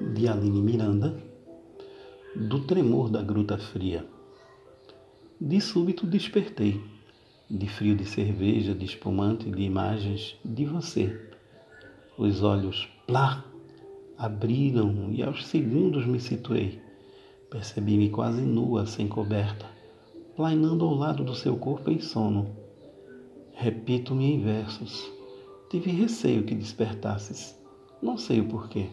de Aline Miranda, do tremor da gruta fria. De súbito despertei, de frio de cerveja, de espumante, de imagens, de você. Os olhos, plá, abriram e aos segundos me situei. Percebi-me quase nua, sem coberta, plainando ao lado do seu corpo em sono. Repito-me em versos. Tive receio que despertasses. Não sei o porquê.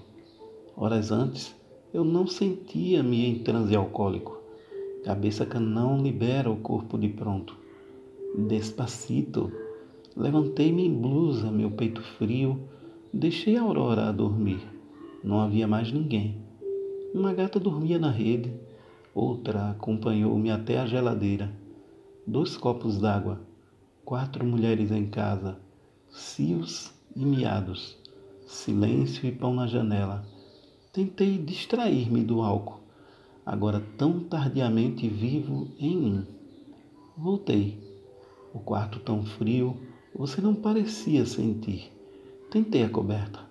Horas antes, eu não sentia-me em transe alcoólico. Cabeça que não libera o corpo de pronto. Despacito, levantei-me em blusa, meu peito frio, deixei a aurora a dormir. Não havia mais ninguém. Uma gata dormia na rede, outra acompanhou-me até a geladeira. Dois copos d'água, quatro mulheres em casa, cios e miados, silêncio e pão na janela Tentei distrair-me do álcool, agora tão tardiamente vivo em mim. Voltei. O quarto tão frio, você não parecia sentir. Tentei a coberta.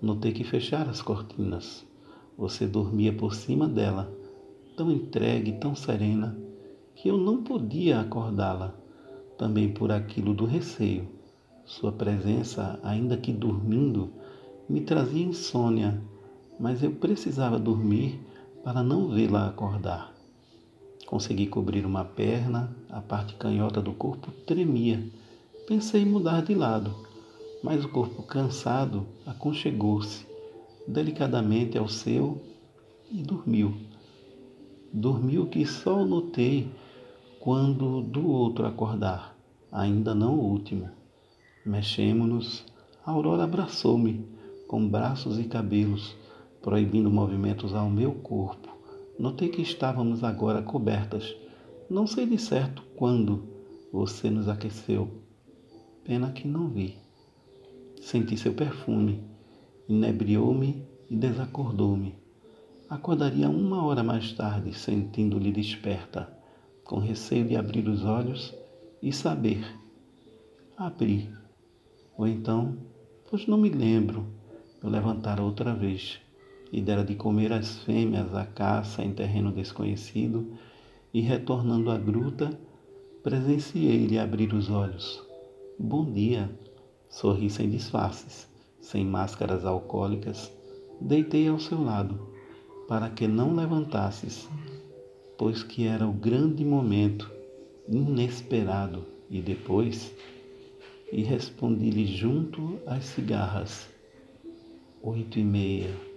Notei que fechara as cortinas. Você dormia por cima dela, tão entregue, tão serena, que eu não podia acordá-la, também por aquilo do receio. Sua presença, ainda que dormindo, me trazia insônia mas eu precisava dormir para não vê-la acordar. Consegui cobrir uma perna, a parte canhota do corpo tremia. Pensei em mudar de lado, mas o corpo cansado aconchegou-se delicadamente ao seu e dormiu. Dormiu que só notei quando do outro acordar, ainda não o último. Mexemos-nos, a Aurora abraçou-me com braços e cabelos proibindo movimentos ao meu corpo. Notei que estávamos agora cobertas. Não sei de certo quando você nos aqueceu. Pena que não vi. Senti seu perfume, inebriou-me e desacordou-me. Acordaria uma hora mais tarde, sentindo-lhe desperta, com receio de abrir os olhos e saber. Abri. Ou então, pois não me lembro, eu levantar outra vez e dera de comer às fêmeas a caça em terreno desconhecido, e retornando à gruta, presenciei-lhe abrir os olhos. Bom dia! Sorri sem disfarces, sem máscaras alcoólicas, deitei ao seu lado, para que não levantasses, pois que era o grande momento, inesperado, e depois, e respondi-lhe junto às cigarras, oito e meia.